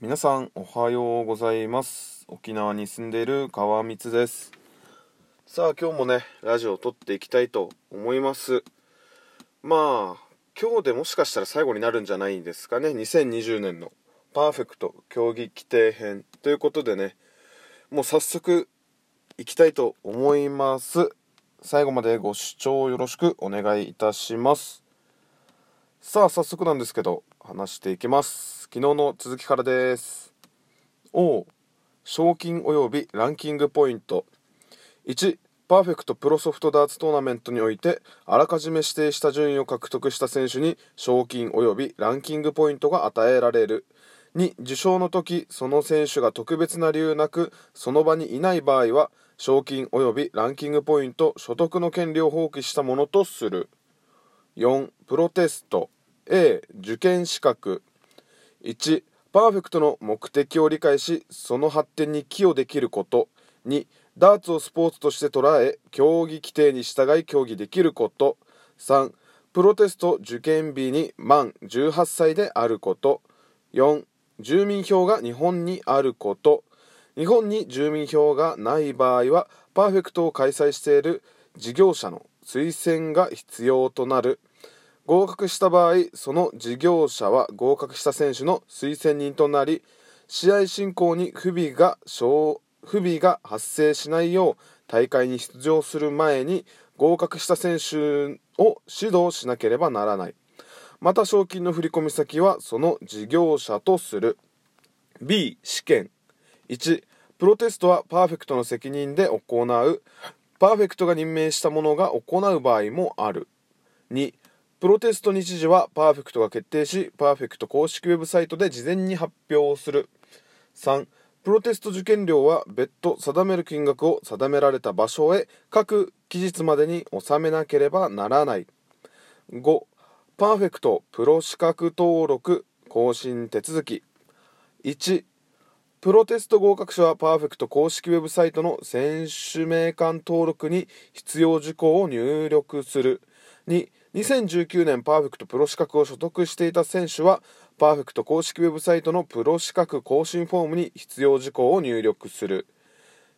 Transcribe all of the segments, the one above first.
皆さんおはようございます。沖縄に住んでいる川光です。さあ今日もねラジオを撮っていきたいと思います。まあ今日でもしかしたら最後になるんじゃないんですかね。2020年のパーフェクト競技規定編。ということでねもう早速いきたいと思います。最後までご視聴よろしくお願いいたします。さあ早速なんですけど話していきます。昨日の続きからです。お賞金及びランキングポイント。1パーフェクトプロソフトダーツトーナメントにおいてあらかじめ指定した順位を獲得した選手に賞金及びランキングポイントが与えられる。2受賞の時その選手が特別な理由なくその場にいない場合は賞金及びランキングポイント所得の権利を放棄したものとする。4プロテスト。A 受験資格。1パーフェクトの目的を理解しその発展に寄与できること。2ダーツをスポーツとして捉え競技規定に従い競技できること。3プロテスト受験日に満18歳であること。4住民票が日本にあること。日本に住民票がない場合はパーフェクトを開催している事業者の推薦が必要となる。合格した場合その事業者は合格した選手の推薦人となり試合進行に不備が不備が発生しないよう大会に出場する前に合格した選手を指導しなければならない。また賞金の振込先はその事業者とする。B 試験。1プロテストはパーフェクトの責任で行う。パーフェクトが任命した者が行う場合もある。2プロテスト日時はパーフェクトが決定し、パーフェクト公式ウェブサイトで事前に発表する。3、プロテスト受験料は別途定める金額を定められた場所へ各期日までに納めなければならない。5、パーフェクトプロ資格登録更新手続き。1、プロテスト合格者はパーフェクト公式ウェブサイトの選手名鑑登録に必要事項を入力する。2、2019年パーフェクトプロ資格を所得していた選手はパーフェクト公式ウェブサイトのプロ資格更新フォームに必要事項を入力する。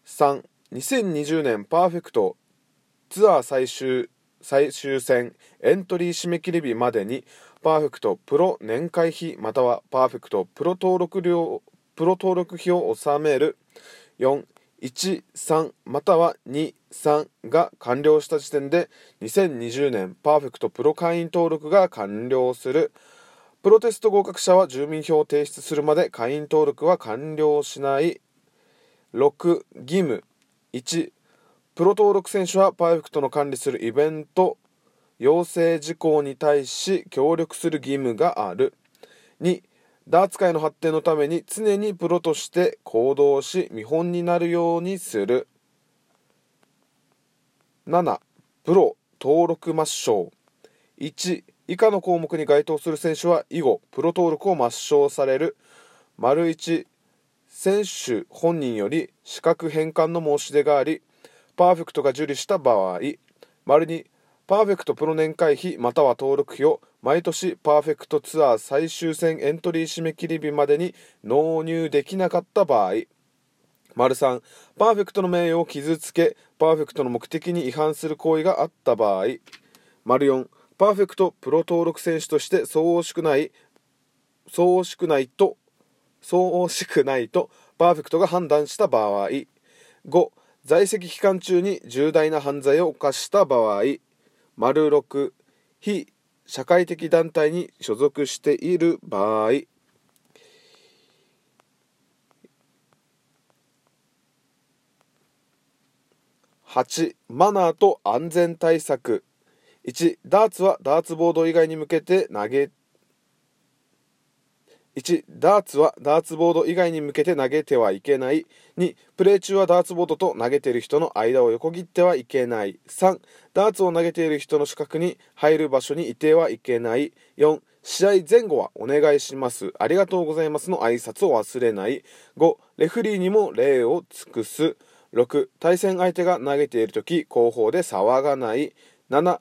3 2020年パーフェクトツアー最終最終戦エントリー締め切り日までにパーフェクトプロ年会費またはパーフェクトプロ登録料プロ登録費を納める。4 13または23が完了した時点で2020年パーフェクトプロ会員登録が完了する。プロテスト合格者は住民票を提出するまで会員登録は完了しない。6義務。1プロ登録選手はパーフェクトの管理するイベント。要請事項に対し協力する義務がある。2ダーツ界の発展のために常にプロとして行動し見本になるようにする。7プロ登録抹消。1以下の項目に該当する選手は以後プロ登録を抹消される。丸1選手本人より資格返還の申し出がありパーフェクトが受理した場合。丸2パーフェクトプロ年会費または登録費を毎年パーフェクトツアー最終戦エントリー締め切り日までに納入できなかった場合。丸3パーフェクトの名誉を傷つけパーフェクトの目的に違反する行為があった場合。丸4パーフェクトプロ登録選手としてふさわしくないふさわしくないとふさわしくないとパーフェクトが判断した場合。5在籍期間中に重大な犯罪を犯した場合。丸6非社会的団体に所属している場合8マナーと安全対策。1ダーツはダーツボード以外に向けて投げて1ダーツはダーツボード以外に向けて投げてはいけない。2プレー中はダーツボードと投げている人の間を横切ってはいけない。3ダーツを投げている人の近くに入る場所にいてはいけない。4試合前後はお願いします。ありがとうございますの挨拶を忘れない。5レフリーにも礼を尽くす。6対戦相手が投げている時後方で騒がない。7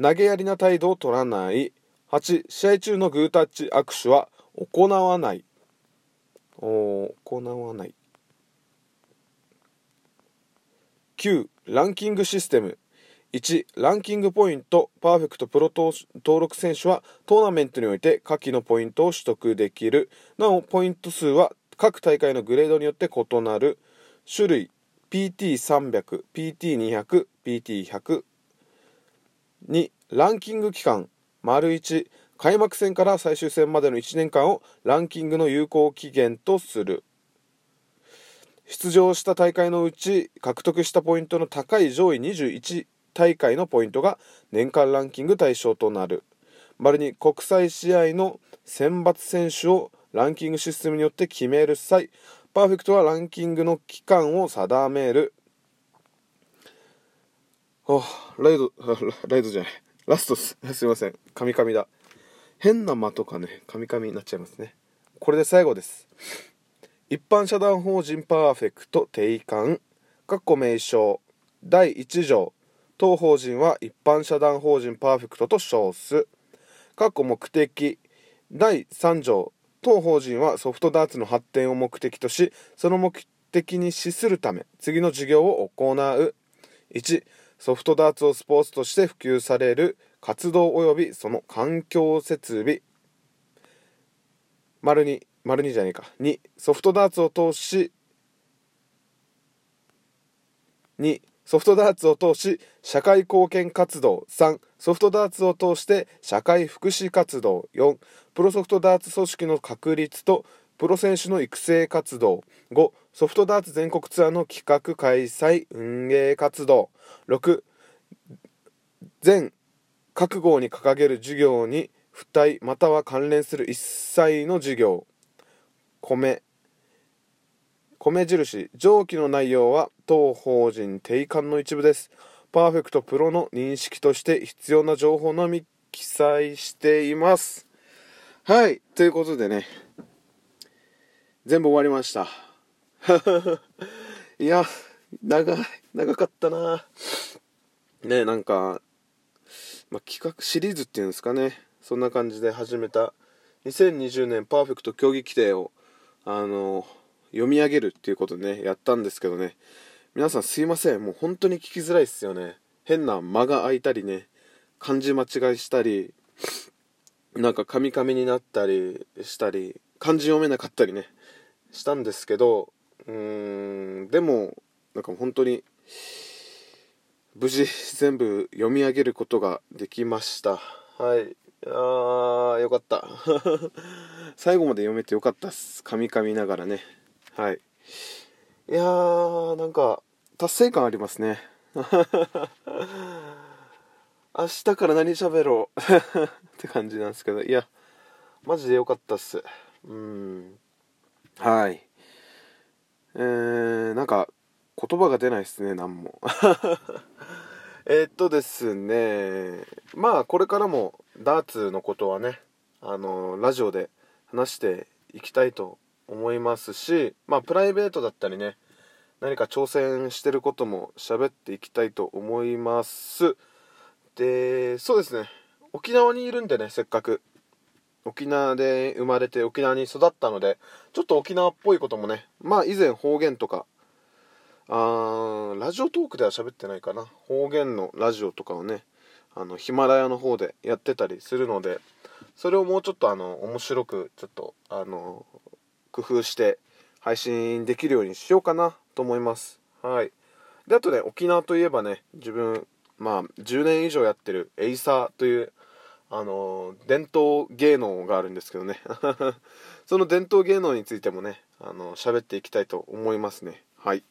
投げやりな態度を取らない。8試合中のグータッチ握手は行わない。行わない。9ランキングシステム。1ランキングポイント。パーフェクトプロ登録選手はトーナメントにおいて下記のポイントを取得できる。なおポイント数は各大会のグレードによって異なる。種類 PT300、PT200、PT100 2ランキング期間。丸1開幕戦から最終戦までの1年間をランキングの有効期限とする。出場した大会のうち獲得したポイントの高い上位21大会のポイントが年間ランキング対象となる。丸に国際試合の選抜選手をランキングシステムによって決める際パーフェクトはランキングの期間を定める。あライドライドじゃない。ラストすすいません。カミカミだ。変な間とかねカミカミになっちゃいますね。これで最後です。一般社団法人パーフェクト定款括弧名称。第1条。当法人は一般社団法人パーフェクトと称す。括弧目的。第3条。当法人はソフトダーツの発展を目的としその目的に資するため次の事業を行う。1ソフトダーツをスポーツとして普及される。活動及びその環境設備。丸2丸2じゃねえか。2ソフトダーツを通し2ソフトダーツを通し社会貢献活動。3ソフトダーツを通して社会福祉活動。4プロソフトダーツ組織の確立とプロ選手の育成活動。5ソフトダーツ全国ツアーの企画開催運営活動。6全各号に掲げる事業に付帯または関連する一切の事業。米。米印。上記の内容は当法人定款の一部です。パーフェクトプロの認識として必要な情報のみ記載しています。はい。ということでね。全部終わりました。いや長い。長かったな。ねなんか、まあ、企画シリーズっていうんですかね。そんな感じで始めた。2020年パーフェクト競技規定をあの読み上げるっていうことでねやったんですけどね。皆さんすいません。もう本当に聞きづらいっすよね。変な間が空いたりね漢字間違いしたりなんかカミカミになったりしたり漢字読めなかったりねしたんですけどうーんでもなんか本当に無事全部読み上げることができました。はい。あーよかった。最後まで読めてよかったっす。カミカミながらね。はい。いやーなんか達成感ありますね。明日から何喋ろう。って感じなんですけど。いやマジでよかったっす。うん。はい。えー、なんか言葉が出ないっすね何も。えっとですねまあこれからもダーツのことはねあのラジオで話していきたいと思いますしまあプライベートだったりね何か挑戦してることも喋っていきたいと思います。でそうですね沖縄にいるんでねせっかく。沖縄で生まれて沖縄に育ったのでちょっと沖縄っぽいこともねまあ以前方言とかあラジオトークでは喋ってないかな。方言のラジオとかをねあのヒマラヤの方でやってたりするのでそれをもうちょっとあの面白くちょっとあの工夫して配信できるようにしようかなと思います。はい。であとね沖縄といえばね自分まあ10年以上やってるエイサーというあの伝統芸能があるんですけどね。その伝統芸能についてもねあの喋っていきたいと思いますね。はい。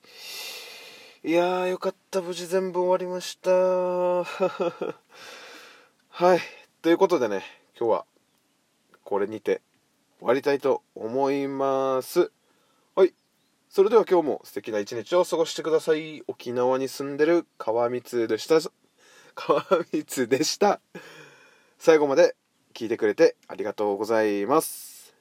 いやよかった。無事全部終わりました。はい。ということでね、今日はこれにて終わりたいと思います。はい。それでは今日も素敵な一日を過ごしてください。沖縄に住んでる川光でした。川光でした。最後まで聞いてくれてありがとうございます。